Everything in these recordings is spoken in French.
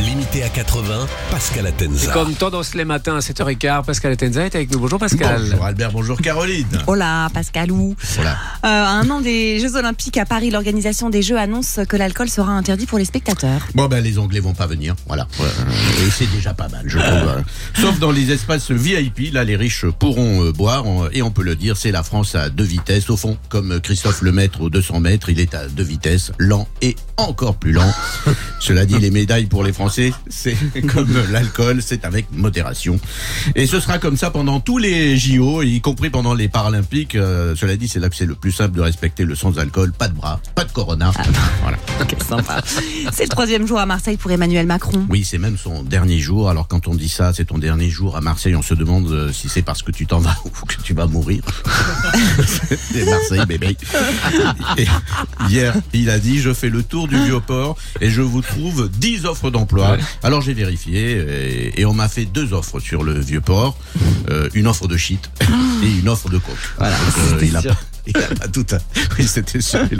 Limité à 80, Pascal Atenza. Comme tendance les matins à 7h15, Pascal Atenza est avec nous. Bonjour Pascal. Bonjour Albert, bonjour Caroline. Hola Pascalou. Voilà. Euh, à un an des Jeux Olympiques à Paris, l'organisation des Jeux annonce que l'alcool sera interdit pour les spectateurs. Bon ben les Anglais vont pas venir, voilà. Et c'est déjà pas mal, je trouve. hein. Sauf dans les espaces VIP, là les riches pourront euh, boire et on peut le dire, c'est la France à deux vitesses. Au fond, comme Christophe Lemaître aux 200 mètres, il est à deux vitesses, lent et encore plus lent. Cela dit, les médailles pour les Français, c'est comme l'alcool, c'est avec modération. Et ce sera comme ça pendant tous les JO, y compris pendant les Paralympiques. Euh, cela dit, c'est là que c'est le plus simple de respecter le sans-alcool, pas de bras, pas de corona. Voilà. Ok, sympa. C'est le troisième jour à Marseille pour Emmanuel Macron. Oui, c'est même son dernier jour. Alors quand on dit ça, c'est ton dernier jour à Marseille, on se demande euh, si c'est parce que tu t'en vas ou que tu vas mourir. c'est Marseille, bébé. Et hier, il a dit, je fais le tour du Vieux-Port et je vous trouve 10 offres d'emploi. Ouais. Alors j'ai vérifié et, et on m'a fait deux offres sur le Vieux-Port. Euh, une offre de shit et une offre de coke. Voilà, Donc, euh, il a il a pas tout à... C'était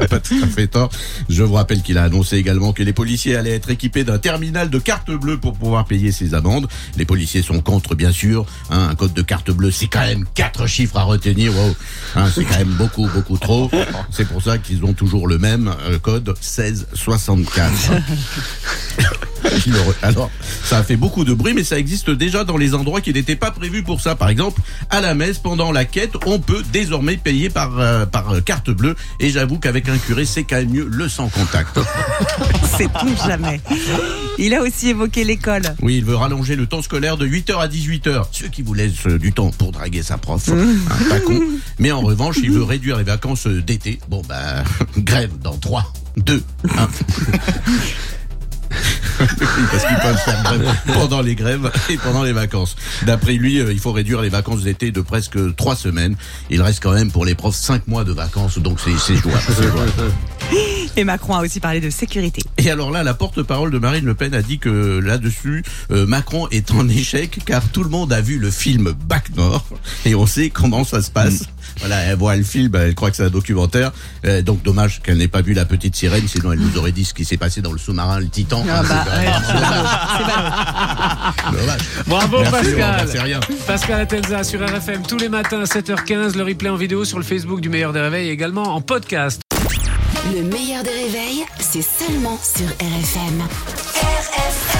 pas fait tort. Je vous rappelle qu'il a annoncé également que les policiers allaient être équipés d'un terminal de carte bleue pour pouvoir payer ses amendes. Les policiers sont contre, bien sûr. Hein, un code de carte bleue, c'est quand même quatre chiffres à retenir. Wow. Hein, c'est quand même beaucoup, beaucoup trop. C'est pour ça qu'ils ont toujours le même euh, code 1664. Alors, ça a fait beaucoup de bruit, mais ça existe déjà dans les endroits qui n'étaient pas prévus pour ça. Par exemple, à la messe, pendant la quête, on peut désormais payer par, euh, par euh, carte bleue. Et j'avoue qu'avec un curé, c'est quand même mieux le sans contact. C'est tout jamais. Il a aussi évoqué l'école. Oui, il veut rallonger le temps scolaire de 8h à 18h. Ceux qui vous laissent euh, du temps pour draguer sa prof, hein, pas con. Mais en revanche, il veut réduire les vacances d'été. Bon, bah, grève dans 3, 2, 1. Parce qu'ils peuvent faire grève pendant les grèves et pendant les vacances. D'après lui, euh, il faut réduire les vacances d'été de presque 3 semaines. Il reste quand même pour les profs 5 mois de vacances, donc c'est c'est jouable. c'est jouable. Et Macron a aussi parlé de sécurité. Et alors là, la porte-parole de Marine Le Pen a dit que là-dessus, euh, Macron est en échec car tout le monde a vu le film Bac Nord et on sait comment ça se passe. Voilà, elle voit le film, elle croit que c'est un documentaire. Euh, donc dommage qu'elle n'ait pas vu la petite sirène, sinon elle nous aurait dit ce qui s'est passé dans le sous-marin, le Titan. Ah bah, c'est ouais, vraiment- dommage. Bravo Merci, Pascal. rien. Pascal Atenza sur RFM tous les matins à 7h15. Le replay en vidéo sur le Facebook du meilleur des réveils et également en podcast. Le meilleur des réveils, c'est seulement sur RFM. RFM